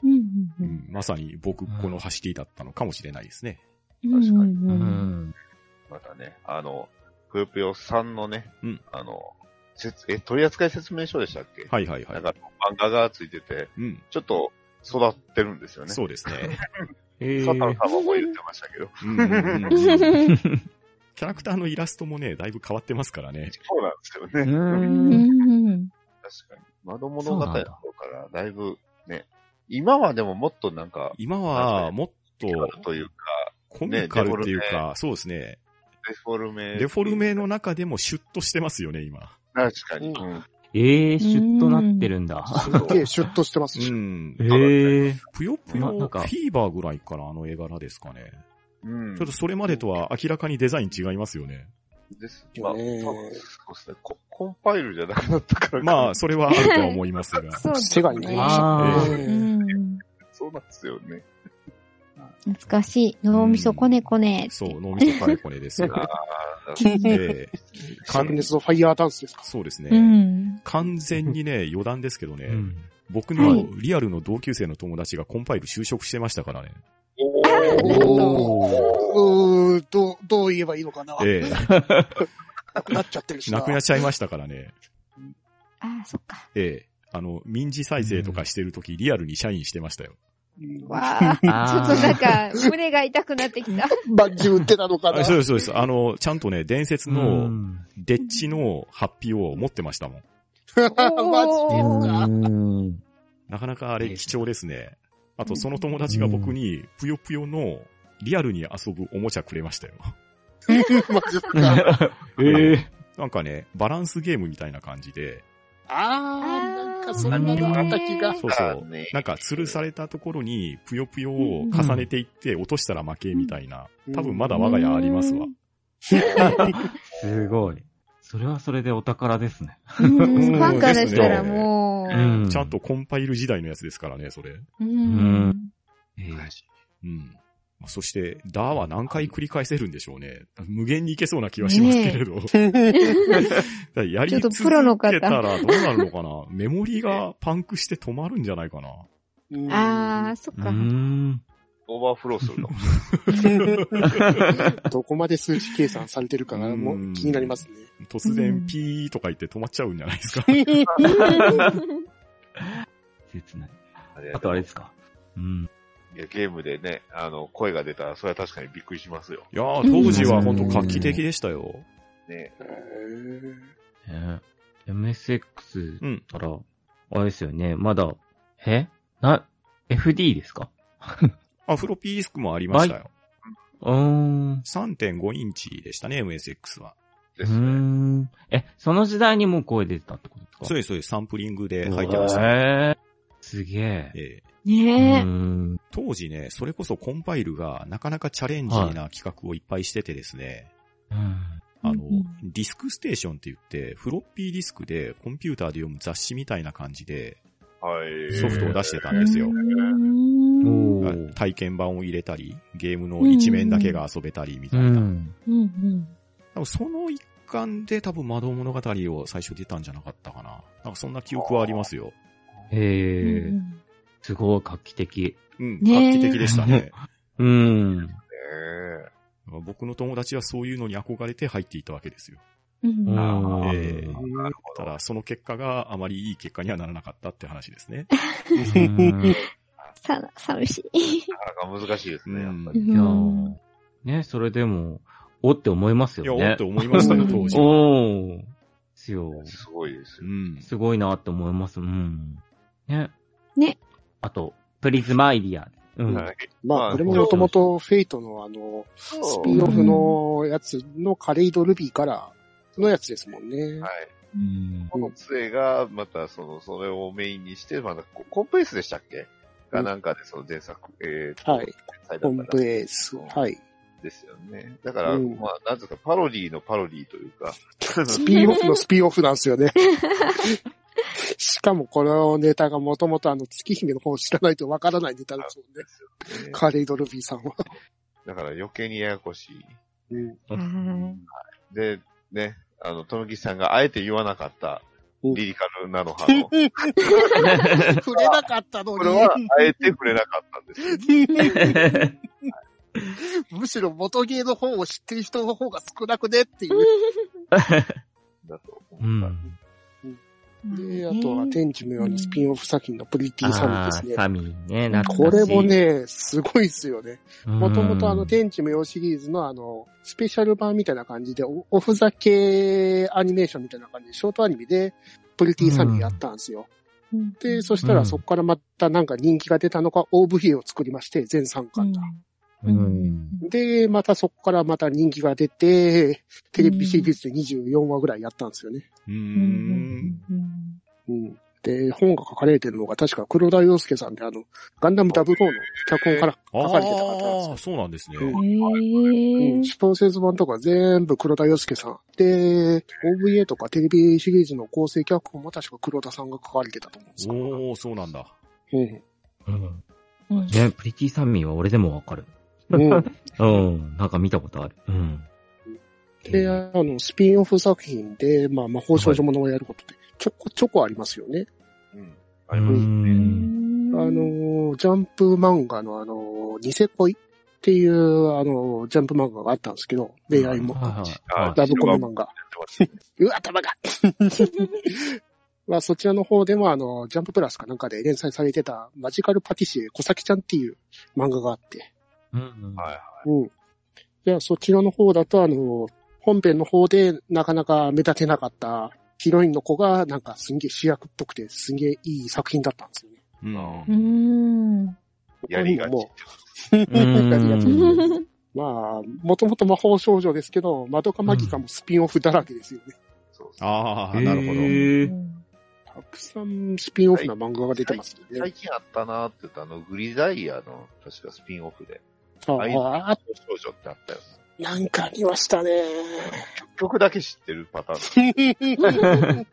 うんうんううんん、まさに僕っ子の走りだったのかもしれないですね。うんうんううんん。またね、あの、ぷよぷよさんのね、うんあの、説え、取扱説明書でしたっけ？はいはいはい。なんか漫画がついてて、うん。ちょっと育ってるんですよね。そうですね。[LAUGHS] えサタン様も言ってましたけど。キャラクターのイラストもね、だいぶ変わってますからね。そうなんですよね。確かに。窓物語の方から、だいぶね、今はでももっとなんか、今は、もっと、というか、コミカルっていうか、そうですね。デフォルメ。デフォルメの中でもシュッとしてますよね、今。確かに。ううん。ええー、シュッとなってるんだ。すっげえシュッとしてますし。うん。ええー。ぷよぷよ、フななんかィーバーぐらいからあの絵柄ですかね。うん。ちょっとそれまでとは明らかにデザイン違いますよね。です。まあ、多ね分そうですね。ココンパイルじゃなくなったからかまあ、それはあるとは思いますが。[LAUGHS] そうです手がになりましたあね。うん。そうなんですよね。懐かしい。脳みそこねこね。そう、脳みそかれこれですよ。[LAUGHS] ああ、ええ灼熱のファイヤーダンスですか？そうですね。うん。完全にね、余談ですけどね、うん。僕のはいリアルの同級生の友達がコンパイル就職してましたからね。なるほど。うーん、どう、どう言えばいいのかな？ええ [LAUGHS] なくなっちゃってるしな。亡くなっちゃいましたからね。ああ、そっか。ええあの、民事再生とかしてるとき、リアルに社員してましたよ。うんわあ、[LAUGHS] ちょっとなんか、胸が痛くなってきた。まあ、自分手なのかな。あそうです、そうです。あの、ちゃんとね、伝説うの、んデッチのハッピーを持ってましたもん。[LAUGHS] マジでなかなかあれ貴重ですね。あと、その友達が僕に、ぷよぷよのリアルに遊ぶおもちゃくれましたよ。マジですか。ええなんかね、バランスゲームみたいな感じで、あー、なんかそんなのあった気が。そうそうね。なんか吊るされたところに、ぷよぷよを重ねていって、落としたら負けみたいな。多分まだ我が家ありますわ。すごい。それはそれでお宝ですね。うんファンからしたらもう、うんちゃんとコンパイル時代のやつですからね、それ。ううんえうん。まあそして、ダーは何回繰り返せるんでしょうね。無限にいけそうな気はしますけれど。[LAUGHS] だからやりちょっと続プロの方けたらどうなるのかなメモリがパンクして止まるんじゃないかなうんああ、そっうか。ん。オーバーフローするの。[LAUGHS] どこまで数値計算されてるかがもう気になりますね。突然ピーとか言って止まっちゃうんじゃないですか。[LAUGHS] 切ない。あれあとあれですか。うん。いや、ゲームでね、あの、声が出たら、それは確かにびっくりしますよ。いやー、当時は本当画期的でしたよ。ね。へーね MSX うん。たら、あれですよね。まだ、え？な、FD ですか？[LAUGHS] あ、フロッピーディスクもありましたよ。うーん。3.5インチでしたね、MSX は。ですね。ん。え、その時代にもう声出てたってことですか？そうです、そうです。サンプリングで入ってました。へーすげえ。ええうねえ。当時ね、それこそコンパイルがなかなかチャレンジな企画をいっぱいしててですね、うんあのうん、ディスクステーションって言って、フロッピーディスクでコンピューターで読む雑誌みたいな感じではい。ソフトを出してたんですよ。体験版を入れたり、ゲームの一面だけが遊べたりみたういな。ん。うんうん。多分その一環で多分窓物語を最初出たんじゃなかったかな。なんかそんな記憶はありますよ。へえ、すごい画期的。うん、画期的でしたね。[LAUGHS] うん。ね僕の友達はそういうのに憧れて入っていたわけですよ。うんううんんええうんなるほど。ただ、その結果があまりいい結果にはならなかったって話ですね。[LAUGHS] うんさ、寂しい。なかなか難しいですね、やっぱり。いやーね、それでも、おって思いますいや、よね。おって思いましたよ、当時は。[LAUGHS] おー。ですよ。すごいですよ。うん。すごいなって思います。うん。ね。ね。あと、プリズマイディア。うん。はいまあ、これももともとフェイトのあの、スピンオフのやつのカレイドルビーからのやつですもんね。はい。うんこの杖が、また、その、それをメインにして、まだ、ココンプレスでしたっけ？がなんかで、その前作、えはい。コンプレ最だったらース。はい。ですよね。だから、うんまあ、なんとか、パロディのパロディというか、スピンオフのスピンオフなんですよね。[LAUGHS] [LAUGHS] しかもこのネタがもともとあの月姫の方を知らないとわからないネタですもんね。ね。カレイドルビーさんは。だから余計にややこしい。うん。はいで、ね、あの、とめきさんがあえて言わなかった、うんリリカルなの派の、[LAUGHS] 触れなかったのこれは、あえて触れなかったんです。[LAUGHS] むしろ元芸の方を知ってる人の方が少なくねっていう。だとう思った。ん。で、あとは天地無用のスピンオフ作品のプリティサミーですね。サミーね、懐かしいこれも、ね、すごいっすよね。もともとあの、手天地無用シリーズのあの、スペシャル版みたいな感じで、おおふざけアニメーションみたいな感じで、ショートアニメで、プリティサミーやったんですよ。うんで、そしたらそこからまたなんか人気が出たのか、OVA を作りまして、全3巻だ。うん。で、またそこからまた人気が出て、テレビシリーズで24話ぐらいやったんですよね。うんん。うん。で、本が書かれてるのが確か黒田洋介さんであの、ガンダムダブル4の脚本から書かれてた方なんですよああ、そうなんですね。うんへうん、ー小説版とか全部黒田洋介さん。で、OVA とかテレビシリーズの構成脚本も確か黒田さんが書かれてたと思うんですよ。おー、そうなんだ。うん。うん。うんね、プリティサミーは俺でもわかる。うん。うん。なんか見たことある。うん。で、あの、スピンオフ作品で、まあ、魔法少女ものをやることで、ちょこちょこありますよね。うん。あうりますね。ん。あの、ジャンプ漫画のあの、ニセ恋っていう、あの、ジャンプ漫画があったんですけど、恋愛も、ラブコメ漫画。うわ、頭がまあ、そちらの方でも、あの、ジャンププラスかなんかで連載されてた、マジカルパティシエ、小崎ちゃんっていう漫画があって、うん。はい。うん。いや、そちらの方だと、あの、本編の方でなかなか目立てなかったヒロインの子が、なんかすんげえ主役っぽくて、すんげえいい作品だったんですよね。うん。うん。やりがち。もう [LAUGHS] やりがちん。まあ、もともと魔法少女ですけど、マドカマギカもスピンオフだらけですよね。そうそうああ、なるほど。たくさんスピンオフな漫画が出てますよね。最近あったなーって言ったあの、グリザイアの、確かスピンオフで。ああいあ、少女ってあったよ。なんかありましたね。曲だけ知ってるパターン。あ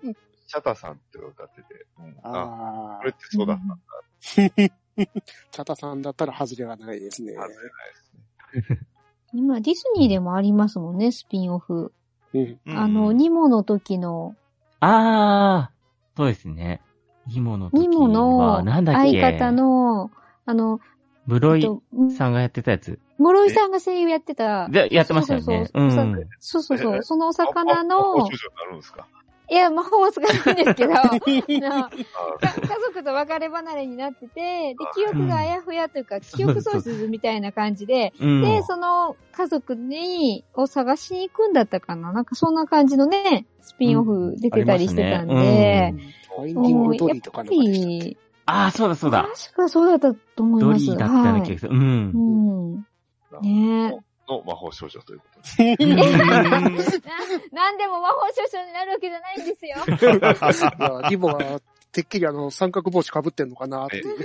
チャタさんって歌ってて。うん、あ、あこれってそうだったんだ。[LAUGHS] チャタさんだったら外れがないですね。外れないですね。今、ディズニーでもありますもんね、スピンオフ。うん。うんあの、ニモの時の、ああ、そうですね。ニモの時ニモは、のなんだっけ相方の、あの、室井えっとさんがやってたやつ？室井さんが声優やってた。で、やってましたよね。そううそうそう。ん。そのお魚の法少、女になるんですかいや、魔法は使ないんですけど、家族と別れ離れになってて、で、記憶があやふやというか、記憶喪失みたいな感じで、うん。で、その家族に、を探しに行くんだったかななんかそんな感じのね、スピンオフ出てたりしてたんで、ファインディングドリーとかなんかでしたっけやっぱりああ、そうだそうだ。確かそうだったと思います。ドリーだったような気がする。うん。うん。ねの魔法少女ということで。え。[LAUGHS] な、なんでも魔法少女になるわけじゃないんですよ。[LAUGHS] リボは、てっきりあの、三角帽子被ってんのかなっていう。[LAUGHS]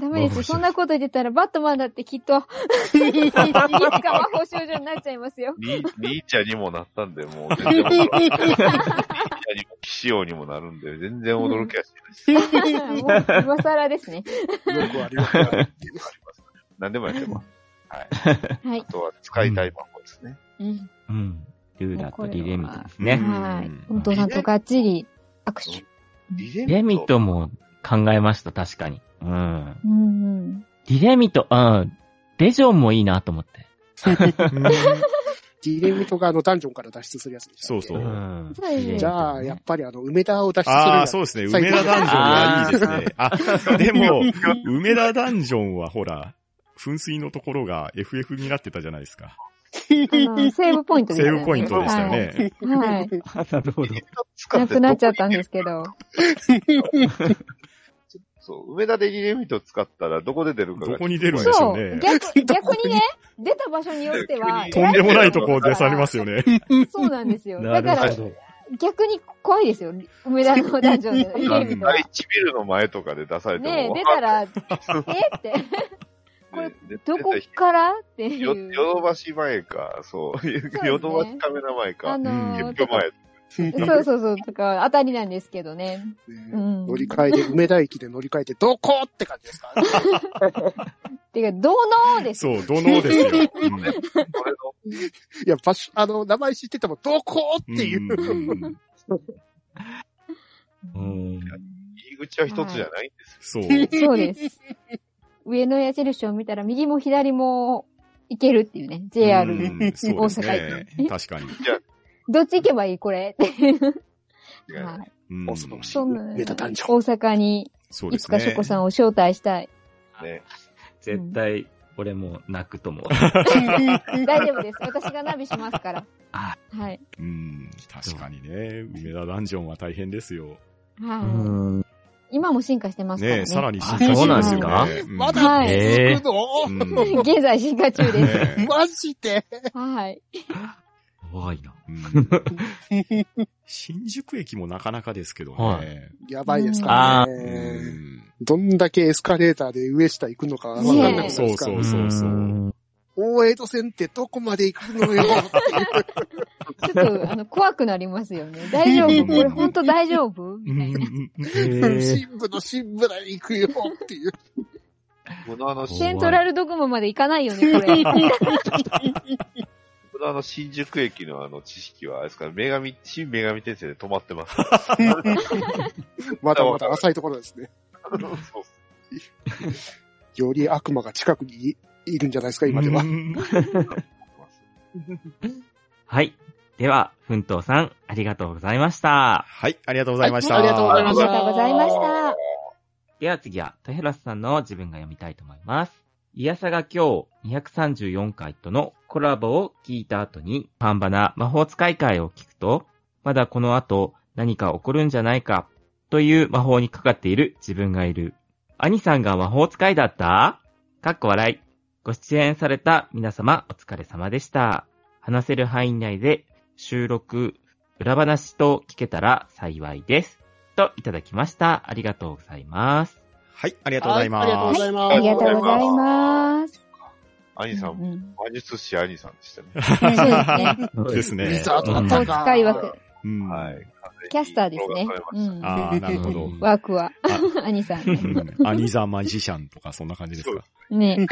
ダメですよ。そんなこと言ってたら、バットマンだってきっと、いつか魔法少女になっちゃいますよ。リリーチャにもなったんで、もう。[LAUGHS] リーチャにも騎士王にもなるんで、全然驚きはしないです。もう、今更ですね。よくありますね。何でもやってます。はい。はいあ。とは使いたい魔法ですね。うん。うん。ルーラとリレミトですうんね。はい。本当なんかがっちり握手。リレリレミトも考えました、確かに。うん。うんうん。リレミト、うん。レジョンもいいなと思って。ディレミトがあの、ダンジョンから脱出するやつでした。そうそううんじゃあ、やっぱりあの、梅田を脱出するああ。そうですね。梅田ダンジョンはいいですね。あ、でも、梅田ダンジョンはほら、噴水のところが FF になってたじゃないですか。セーブポイントでしたよねセーブポイントでしたよね。はい。はい。[LAUGHS] なるほど。[LAUGHS] なくなっちゃったんですけど。そう、梅田でリレミト使ったらどこで出るかが。どこに出るんでしょそうね。逆、[LAUGHS] 逆にね、出た場所によっては、とんでもないとこ出されますよね。[LAUGHS] そうなんですよ。なだから。逆に怖いですよ。梅田のダンジョンで。リレミトは第一ビルの前とかで出されても。ねえ、出たら、え？って、[LAUGHS] これでどこから？っていよ、う。ヨドバシ前か、そう、ヨドバシカメラ前か、あのー前。そうそうそう、とか、当たりなんですけどね。うん乗り換えで、梅田駅で乗り換えて、どこって感じですか？[LAUGHS] てか、どのですそう、どのですよ。[LAUGHS] いや、場所、あの、名前知ってても、どこっていう。うんうん。入り口は一つじゃないんですよ。そう。そうです。上の矢印を見たら、右も左も行けるっていうね、JR うで。んそうです大阪ね。確かに。どっち行けばいいこれ？っていう。はい。ううんそんな、メタダンジョン。大阪に、いつかそうですね。ショコさんを招待したい。ね。絶対、俺も泣くと思う。[LAUGHS] 大丈夫です。私がナビしますから。あはい。うん、確かにね。梅田ダンジョンは大変ですよ。はい。ん。今も進化してますからね。ねさらに進あ化してますよそうなんね。[LAUGHS] まだはい続くの、う [LAUGHS] ん現在進化中です。ねマジで？はい。怖いな。うん新宿駅もなかなかですけどはね。やばいですからうね。んどんだけエスカレーターで上下行くのかわかんなくなりますから、ねそうそうそう大江戸線ってどこまで行くのよっていう。ちょっと、あの、怖くなりますよね。大丈夫？これ本当大丈夫？みたいな。新部の新部台行くよっていう。このあの、[LAUGHS] セントラルドグマまで行かないよね、これ。[LAUGHS] このあの、新宿駅のあの知識は、あれですか、女神、新女神転生で止まってます。[LAUGHS] まだまだ浅いところですね。より悪魔が近くにいいるんじゃないですか、今では。うんはい。では、奮闘さん、ありがとうございました。はい、ありがとうございました。はいありがとうございありましたがとうございました。では次は、トヘラスさんの自分が読みたいと思います。イヤサが今日234回とのコラボを聞いた後に、パンバナ魔法使い会を聞くと、まだこの後何か起こるんじゃないかという魔法にかかっている自分がいる。兄さんが魔法使いだった？かっこ笑い。ご出演された皆様お疲れ様でした。話せる範囲内で収録、裏話と聞けたら幸いです。といただきました。ありがとうございます。はい、ありがとうございます。ありがとうございます。ありがとうございます。兄さん、うんうん魔術師兄さんでしたね。[LAUGHS] そうですね。ですね。リザー。使い枠。うんはい。キャスターですね。ううん。ん。ああ、なるほど。枠は、兄さん。うんアニザマジシャンとかそんな感じですか？ね。[LAUGHS]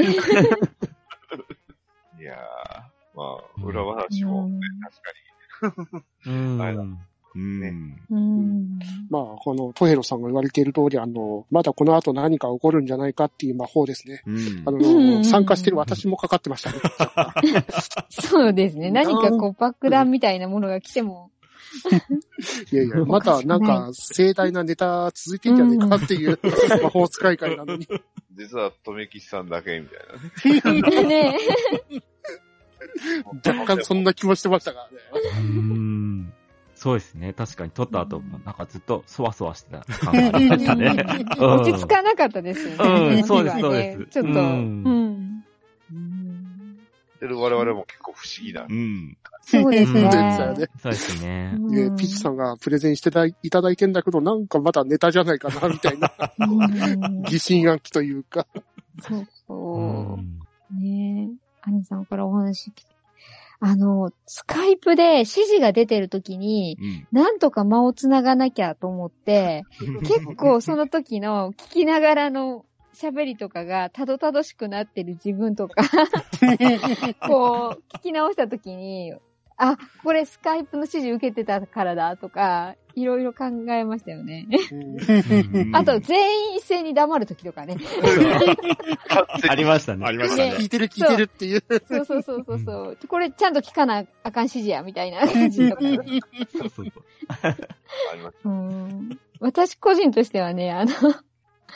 いやー、まあ、裏話も、ね、確かうん。[LAUGHS] はいうん。うん。まあ、このトヘロさんが言われている通り、あの、まだこの後何か起こるんじゃないかっていう魔法ですね。うんあうんの、参加してる私もかかってましたね。[LAUGHS] そうですね。何かこう爆弾みたいなものが来ても。いやいや、まだなんか盛大なネタ続いてんじゃないかっていう [LAUGHS] 魔法使い会なのに。に。実は、とめきちさんだけみたいなね。ね若干そんな気もしてましたからね。うんそうですね。確かに撮った後も、なんかずっとそわそわしてた感がありましたね。うん落ち着かなかったですよね。うんそうですそうですちょっと、ううんん。うんてる我々も結構不思議なう。ん。そうですね。ですよね。そうですね。ピッチさんがプレゼンしていただいてんだけど、なんかまだネタじゃないかな、みたいなうん疑心暗鬼というか。そううそんう。ねえ。兄さんからお話聞きあの、スカイプで指示が出てる時に、うん。なんとか間をつながなきゃと思って、[LAUGHS] 結構その時の聞きながらの喋りとかがたどたどしくなってる自分とか、[LAUGHS] こう、聞き直した時に、あ、これスカイプの指示受けてたからだとか、いろいろ考えましたよね。うんあと、全員一斉に黙る時とかね。[LAUGHS] ありましたね。ありましたね。聞いてる聞いてるっていう。そうそうそうそうそう。これちゃんと聞かなあかん指示や、みたいな感じとか。そうそうそうあります。うん私個人としてはね、あの、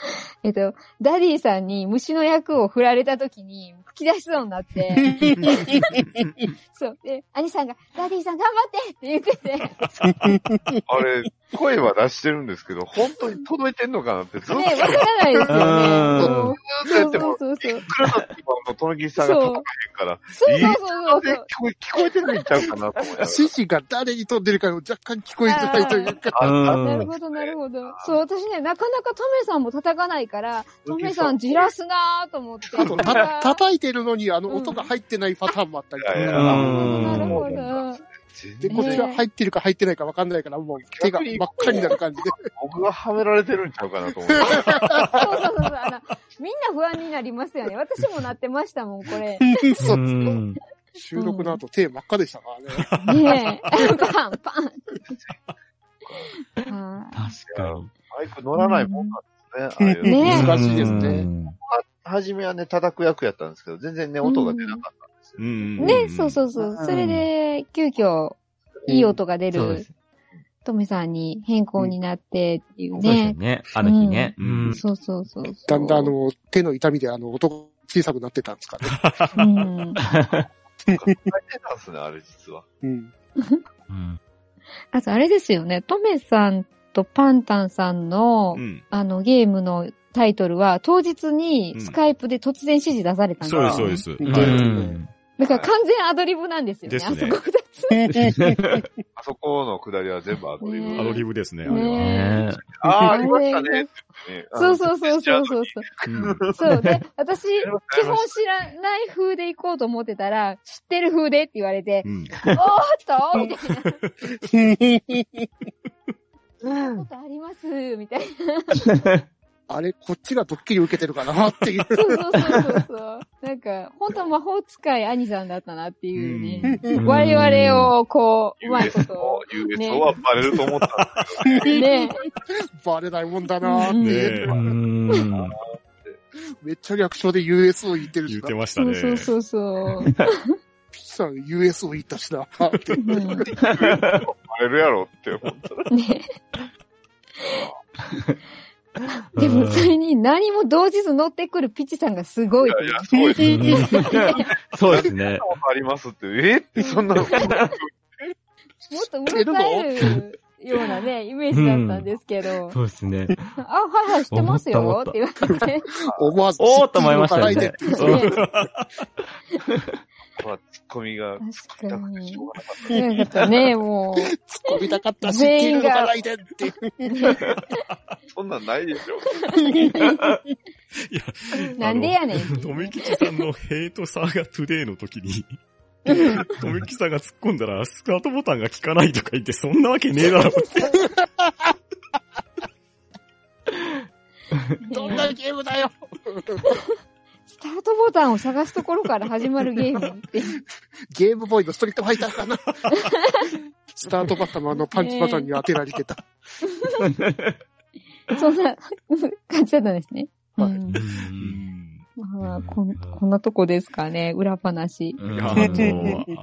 [LAUGHS] えっと、ダディさんに虫の役を振られた時に吹き出しそうになって、[LAUGHS] そう。で、兄さんが、ダディさん頑張ってって言ってて、あれ、声は出してるんですけど、[LAUGHS] 本当に届いてんのかなってずっとね、わからないですよね。ずっとやっても、そうそうそう。いくらだって今のとめきちさんが届かへんから、そうそうそうで聞そう。こえ聞こえてるんちゃうかなと思いながら。指示が誰に飛んでるか若干聞こえづらいというか。なるほど、なるほど。そう、私ね、なかなかトメさんも叩かないから、トメさんじらすなーと思って。あと、た、叩いてるのに、あの、音が入ってないパターンもあったりとか。なるほど。で、全然こっちは入ってるか入ってないか分かんないから、もう手が真っ赤になる感じで。僕がはめられてるんちゃうかなと思って。そうそうそうそう。あの、みんな不安になりますよね。私もなってましたもん、これ。そうう。ん収録の後、手真っ赤でしたからね。ねえ。パン、パン。は確かに。マイク乗らないもんなんですね。ああ難しいですね。うん初めはね、叩く役やったんですけど、全然ね、音が出なかったんですよ。うんいねそうそうそう。それで、急遽、いい音が出る。トメさんに変更になってっていうそうですよね。ね。あの日ね。ううんん。そうそうそうそう。だんだんあの、手の痛みであの、音が小さくなってたんですかね。うん。[LAUGHS] 大変なんですね、あれ実は。うん。うん。あとあれですよね、トメさんとパンタンさんの、うん。あの、ゲームのタイトルは、当日にスカイプで突然指示出されたんですよ、そうです、そうです。う。ん。だから完全アドリブなんですよね、ですねあそこ二つ。あそこの下りは全部アドリブ。ねアドリブですね、あれは。ねねああ、ありましたね。そうそうそうそうそうそう。で、私、基本知らない風で行こうと思ってたら、知ってる風でって言われて、うん。おーっとみたいな。[LAUGHS] そんなことあります？みたいな。[LAUGHS] [LAUGHS] あれ、こっちがドッキリ受けてるかなっていう。[LAUGHS] そうそうそうそう。なんか、本当は魔法使い兄さんだったなっていうね。うん我々を、こう、うまいことを。USO はバレると思ったんですね。[LAUGHS] バレないもんだなーって。う。ん。めっちゃ略称で USO 言ってるしな言って。ましたね。そうそうそうそう。ピチさん USO 言ったしなーって。バレるやろって思った。ね。[LAUGHS] [LAUGHS] でも、それに何も同日乗ってくるピチさんがすごいい。やいや、そうですね。[LAUGHS] そうですね。ありますって。え？って、[LAUGHS] そんなの？もっとうろたえるようなね、イメージだったんですけど、そうですね。あ、はいはい、知ってますよ思って言われて、思わず、おーっと思いましたよね知ってるのかないでってね、まあ、ツッコミが、確かにしょうがなかった。なんかね、もう、突っ込みたかった、知ってるのかないでって。そんなんないでしょ。いや、なんでやねんっていうとめきちさんのヘイトサーガトゥデイの時に、とめきちさんが突っ込んだら、スタートボタンが効かないとか言って、そんなわけねえだろって。どんなゲームだよ。スタートボタンを探すところから始まるゲームって。ゲームボーイのストリートファイターかな。[LAUGHS] スタートボタンのあのパンチボタンに当てられてた。[LAUGHS] そんな感じだったんですね。はい。うん。うん。まあ、こんこんなとこですかね、裏話。いや、あの、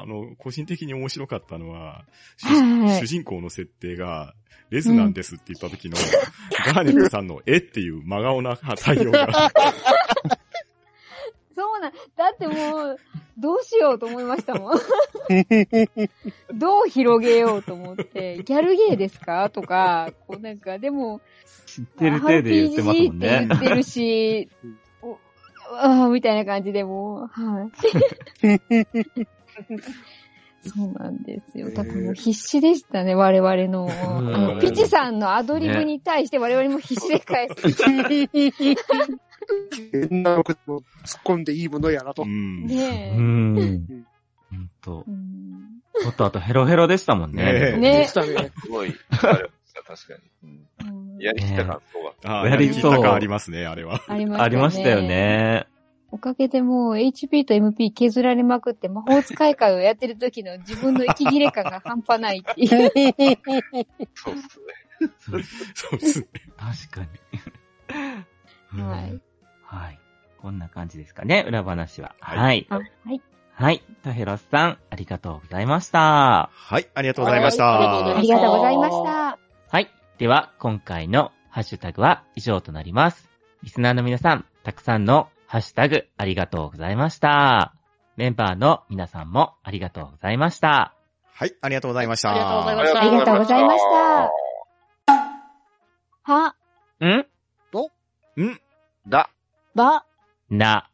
あの、個人的に面白かったのは、主人公の設定が、レズなんですって言った時の、ガーネットさんのえっていう真顔な対応が、そ [LAUGHS] うなん、だってもう、どうしようと思いましたもん。[LAUGHS] どう広げようと思って、ギャルゲーですか？とか、こうなんか、でも、知ってる手で言ってますもんねって。言ってるし、おああ、みたいな感じでもう、はい。[LAUGHS] そうなんですよ。だからもう必死でしたね、我々の。あのピチさんのアドリブに対して我々も必死で返す。[LAUGHS] 変なことも突っ込んでいいものやなとう。ん。ねえ。うん。ほんとう。んちょっとあとヘロヘロでしたもんねね。えねでしたね。すごい、確かに。やりきった感想が。ああ、やりきった感ありますね、あれは。ありましたね。ありましたよ。ね。おかげでもう HP と MP 削られまくって魔法使い会をやってる時の自分の息切れ感が半端ないっていう。そうっすね。そう [LAUGHS] そうですね。確かに。はいうん。はい。こんな感じですかね、裏話は。はいはい。あはい。はい。タヘロスさん、ありがとうございました。はい、ありがとうございましはいたあり。がとうございました。はい。では、今回のハッシュタグは以上となります。リスナーの皆さん、たくさんのハッシュタグありがとうございました。メンバーの皆さんもありがとうございました。はい、ありがとうございました。ありがとうございましたありがとうございました。は、ん？んだ。ば、な、